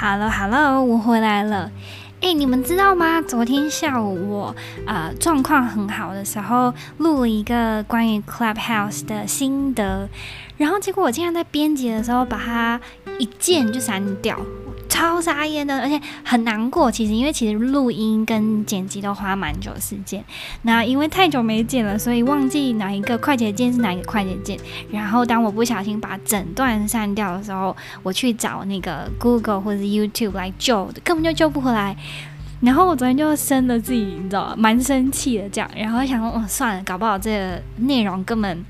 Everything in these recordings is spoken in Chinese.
Hello Hello，我回来了。哎，你们知道吗？昨天下午我呃状况很好的时候，录了一个关于 Clubhouse 的心得，然后结果我竟然在编辑的时候把它一键就删掉。超傻眼的，而且很难过。其实，因为其实录音跟剪辑都花蛮久时间。那因为太久没剪了，所以忘记哪一个快捷键是哪一个快捷键。然后，当我不小心把整段删掉的时候，我去找那个 Google 或者 YouTube 来救，根本就救不回来。然后我昨天就生了自己，你知道吗？蛮生气的这样。然后想说，哦，算了，搞不好这个内容根本。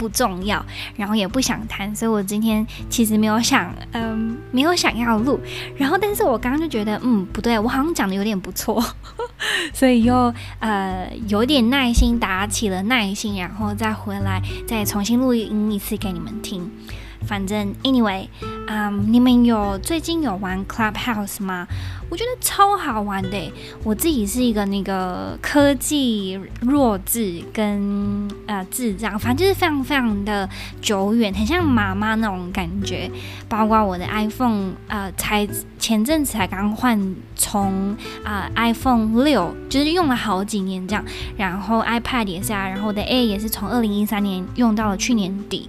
不重要，然后也不想谈，所以我今天其实没有想，嗯，没有想要录。然后，但是我刚刚就觉得，嗯，不对，我好像讲的有点不错，所以又呃有点耐心打起了耐心，然后再回来再重新录音一次给你们听。反正，anyway，啊、um，你们有最近有玩 Clubhouse 吗？我觉得超好玩的。我自己是一个那个科技弱智跟呃智障，反正就是非常非常的久远，很像妈妈那种感觉。包括我的 iPhone，呃，才前阵子才刚换从啊、呃、iPhone 六，就是用了好几年这样。然后 iPad 也是啊，然后我的 A 也是从二零一三年用到了去年底。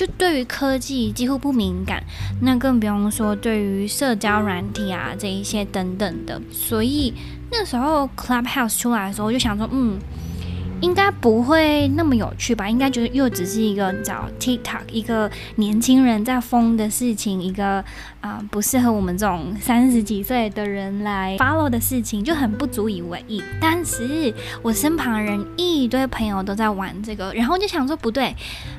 就对于科技几乎不敏感，那更不用说对于社交软体啊这一些等等的。所以那时候 Clubhouse 出来的时候，我就想说，嗯。应该不会那么有趣吧？应该觉得又只是一个你知道 TikTok 一个年轻人在疯的事情，一个啊、不适合我们这种三十几岁的人来 follow 的事情，就很不足以为意。但是我身旁人一堆朋友都在玩这个，然后就想说不对，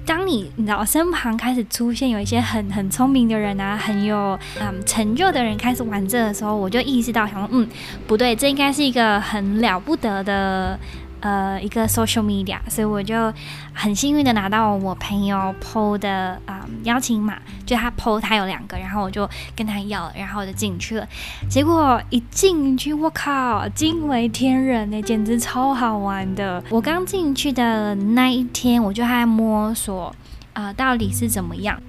当你你知道身旁开始出现有一些很很聪明的人啊，很有嗯成就的人开始玩这的时候，我就意识到想说嗯不对，这应该是一个很了不得的。呃，一个 social media，所以我就很幸运的拿到我朋友 PO 的啊、邀请码，就他 PO 他有两个，然后我就跟他要，然后我就进去了。结果一进去，我靠，惊为天人呢，简直超好玩的。我刚进去的那一天，我就还在摸索啊、到底是怎么样。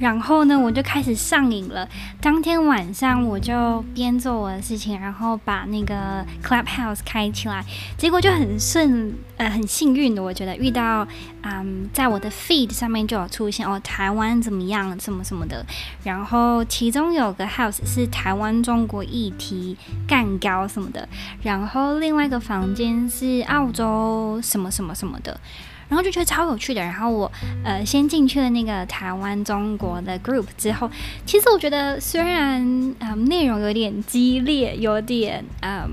然后呢，我就开始上瘾了。当天晚上，我就边做我的事情，然后把那个 Clubhouse 开起来，结果就很顺，呃，很幸运的，我觉得遇到，嗯，在我的 feed 上面就有出现哦，台湾怎么样，什么什么的。然后其中有个 house 是台湾中国议题干譙什么的，然后另外一个房间是澳洲什么什么什么的。然后就觉得超有趣的，然后我呃先进去了那个台湾中国的 group 之后，其实我觉得虽然呃内容有点激烈，有点嗯、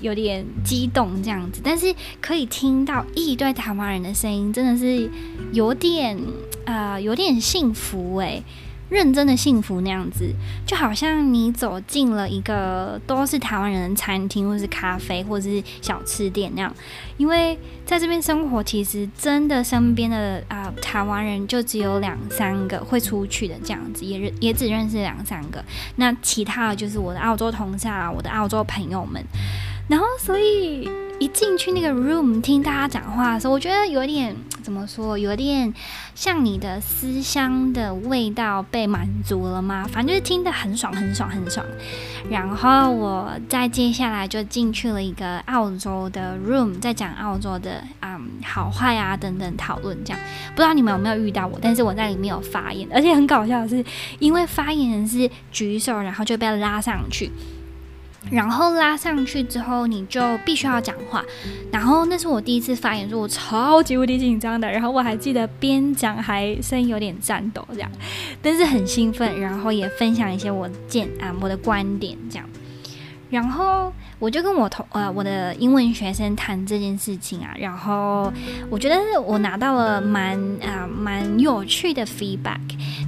有点激动这样子，但是可以听到一堆台湾人的声音，真的是有点呃有点幸福诶。认真的幸福那样子，就好像你走进了一个都是台湾人的餐厅，或是咖啡，或是小吃店那样。因为在这边生活，其实真的身边的啊、台湾人就只有两三个会出去的这样子，也也只认识两三个。那其他的就是我的澳洲同事啊，我的澳洲朋友们。然后所以。一进去那个 room 听大家讲话的时候，我觉得有点 怎么说，有点像你的思乡的味道被满足了吗？反正就是听得很爽，很爽，很爽。然后我再接下来就进去了一个澳洲的 room，在讲澳洲的嗯好坏啊等等讨论这样。不知道你们有没有遇到我？但是我在里面有发言，而且很搞笑的是，因为发言人是举手，然后就被拉上去。然后拉上去之后，你就必须要讲话。然后那是我第一次发言，说我超级无敌紧张的。然后我还记得边讲还声音有点颤抖这样，但是很兴奋。然后也分享一些我见啊，我的观点这样。然后我就跟我同呃我的英文学生谈这件事情啊，然后我觉得我拿到了蛮啊、蛮有趣的 feedback。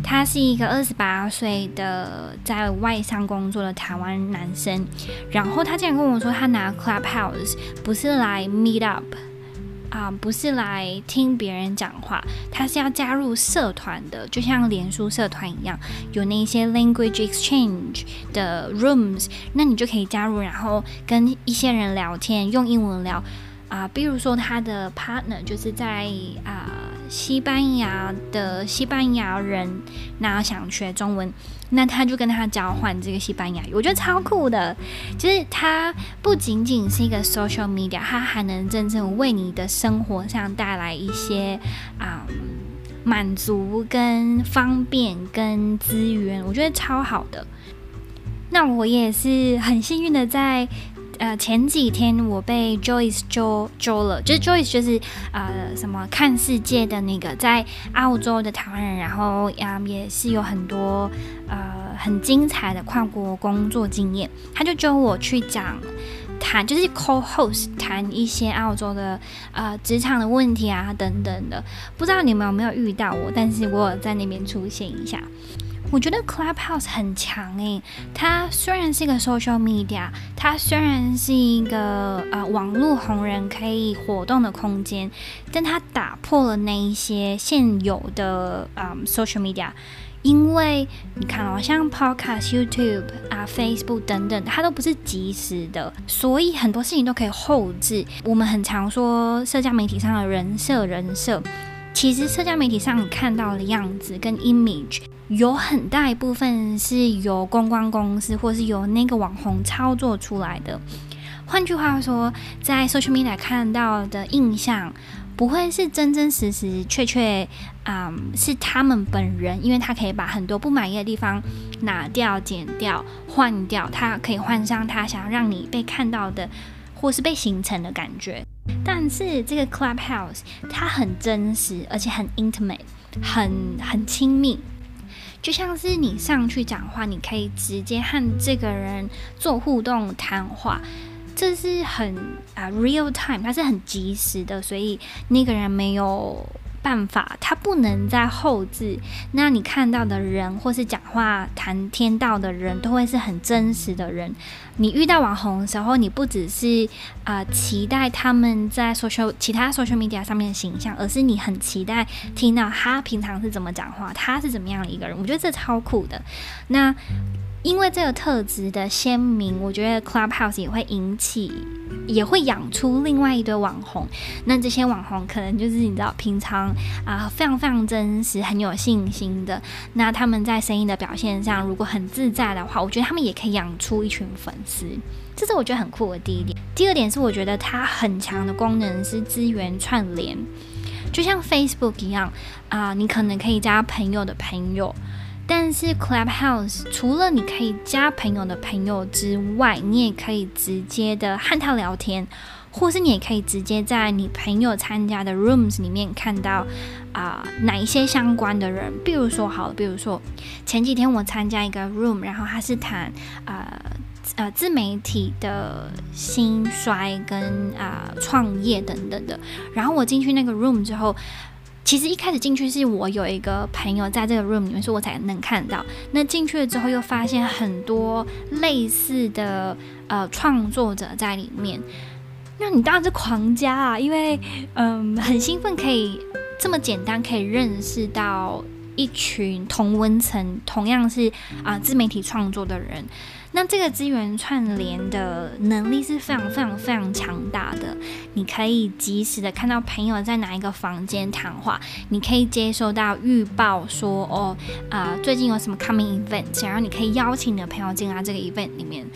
他是一个二十八岁的在外商工作的台湾男生，然后他竟然跟我说，他拿 Clubhouse 不是来 meet up。啊、不是来听别人讲话，他是要加入社团的，就像脸书社团一样，有那些 language exchange 的 rooms，那你就可以加入，然后跟一些人聊天，用英文聊啊、呃。比如说他的 partner 就是在啊、西班牙的西班牙人，那想学中文，那他就跟他交换这个西班牙语，我觉得超酷的。就是它不仅仅是一个 social media，它还能真正为你的生活上带来一些啊、嗯、满足跟方便跟资源，我觉得超好的。那我也是很幸运的在。呃，前几天我被 Joyce 揪揪了，就是 Joyce 就是呃什么看世界的那个在澳洲的台湾人，然后呀、也是有很多呃很精彩的跨国工作经验，他就揪我去讲谈，就是 co-host 谈一些澳洲的呃职场的问题啊等等的，不知道你们有没有遇到我，但是我有在那边出现一下。我觉得 Clubhouse 很强诶，它虽然是一个 social media，它虽然是一个呃网络红人可以活动的空间，但它打破了那一些现有的嗯 social media，因为你看哦，像 Podcast、YouTube 啊、Facebook 等等，它都不是即时的，所以很多事情都可以后置。我们很常说社交媒体上的人设，人设。其实社交媒体上你看到的样子跟 image 有很大一部分是由公关公司或是由那个网红操作出来的。换句话说，在 social media 看到的印象不会是真真实实确确啊、嗯，是他们本人，因为他可以把很多不满意的地方拿掉、剪掉、换掉，他可以换上他想要让你被看到的或是被形成的感觉。但是这个 Clubhouse 它很真实，而且很 intimate，很很亲密，就像是你上去讲话，你可以直接和这个人做互动谈话，这是很啊 real time，它是很及时的，所以那个人没有。办法，他不能在后置。那你看到的人，或是讲话谈天道的人，都会是很真实的人。你遇到网红的时候，你不只是啊、期待他们在 social 其他 social media 上面的形象，而是你很期待听到他平常是怎么讲话，他是怎么样的一个人。我觉得这超酷的。那。因为这个特质的鲜明，我觉得 Clubhouse 也会引起，也会养出另外一堆网红。那这些网红可能就是你知道，平常啊、非常非常真实、很有信心的。那他们在声音的表现上，如果很自在的话，我觉得他们也可以养出一群粉丝。这是我觉得很酷的第一点。第二点是，我觉得它很强的功能是资源串联，就像 Facebook 一样啊、你可能可以加朋友的朋友。但是 Clubhouse 除了你可以加朋友的朋友之外，你也可以直接的和他聊天，或是你也可以直接在你朋友参加的 rooms 里面看到啊、哪一些相关的人。比如说好，比如说前几天我参加一个 room，然后他是谈呃呃自媒体的兴衰跟啊、创业等等的。然后我进去那个 room 之后。其实一开始进去是我有一个朋友在这个 room 里面，所以我才能看到。那进去了之后，又发现很多类似的呃创作者在里面。那你当然是狂加啊，因为嗯很兴奋，可以这么简单可以认识到一群同温层，同样是啊、自媒体创作的人。那这个资源串联的能力是非常非常非常强大的。你可以及时的看到朋友在哪一个房间谈话，你可以接收到预报说哦啊、最近有什么 coming event，然后你可以邀请你的朋友进来这个 event 里面，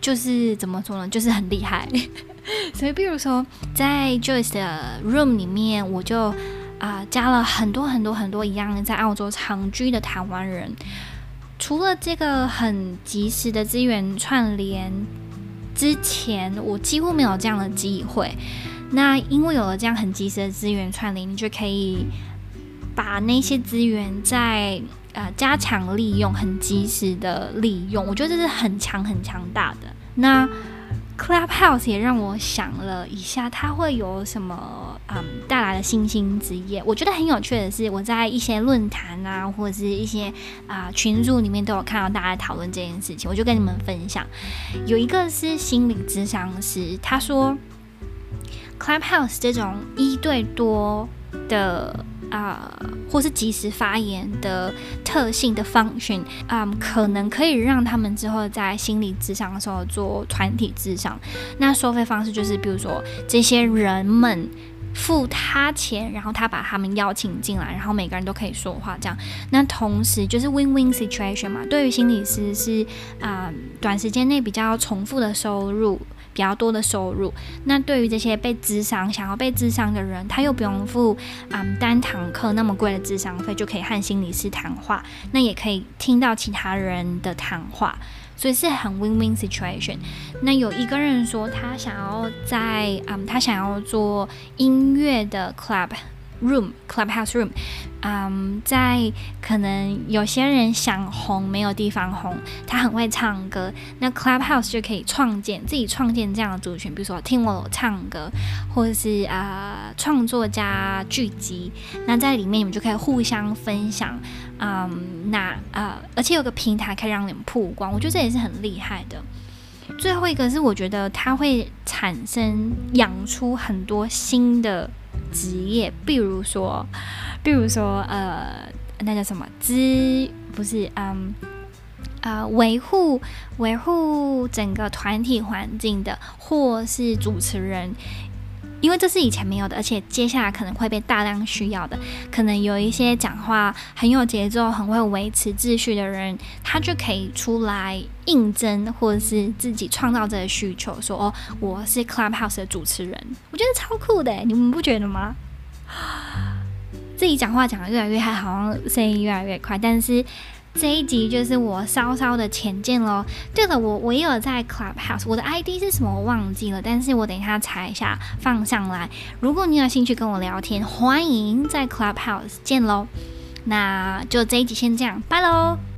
就是怎么说呢，就是很厉害。所以比如说在 Joyce 的 room 里面，我就啊、加了很多很多很多一样在澳洲长居的台湾人。除了这个很及时的资源串联之前，我几乎没有这样的机会。那因为有了这样很及时的资源串联，你就可以把那些资源再呃加强利用，很及时的利用。我觉得这是很强很强大的。那 Clubhouse 也让我想了一下，它会有什么嗯带来的新兴职业？我觉得很有趣的是，我在一些论坛啊，或者是一些啊、群组里面都有看到大家讨论这件事情，我就跟你们分享。有一个是心理咨商师，他说 Clubhouse 这种一对多的。啊、呃，或是及时发言的特性的 function，嗯，可能可以让他们之后在心理咨商的时候做团体智商。那收费方式就是，比如说这些人们付他钱，然后他把他们邀请进来，然后每个人都可以说话，这样。那同时就是 win-win situation 嘛。对于心理师是啊、呃，短时间内比较重复的收入，比较多的收入。那对于这些被智商、想要被智商的人，他又不用付嗯、单堂课那么贵的智商费，就可以和心理师谈话，那也可以听到其他人的谈话。所以是很 win-win situation。那有一个人说，他想要在，嗯，他想要做音乐的 club。Room Clubhouse Room，嗯，在可能有些人想红没有地方红，他很会唱歌，那 Clubhouse 就可以创建自己创建这样的族群，比如说听我唱歌，或者是啊创作家聚集，那在里面你们就可以互相分享，嗯，那呃，而且有个平台可以让你们曝光，我觉得这也是很厉害的。最后一个是我觉得它会产生养出很多新的。职业，比如说，比如说，呃，那叫什么？资不是，嗯，啊，维护维护整个团体环境的，或是主持人，因为这是以前没有的，而且接下来可能会被大量需要的。可能有一些讲话很有节奏、很会维持秩序的人，他就可以出来应征，或者是自己创造这个需求，说：“哦，我是 Clubhouse 的主持人。”我觉得超酷的，你们不觉得吗？自己讲话讲得越来越嗨，好像声音越来越快。但是这一集就是我稍稍的浅见喽。对了，我我也有在 Clubhouse，我的 ID 是什么我忘记了，但是我等一下查一下放上来。如果你有兴趣跟我聊天，欢迎在 Clubhouse 见喽。那就这一集先这样，拜喽。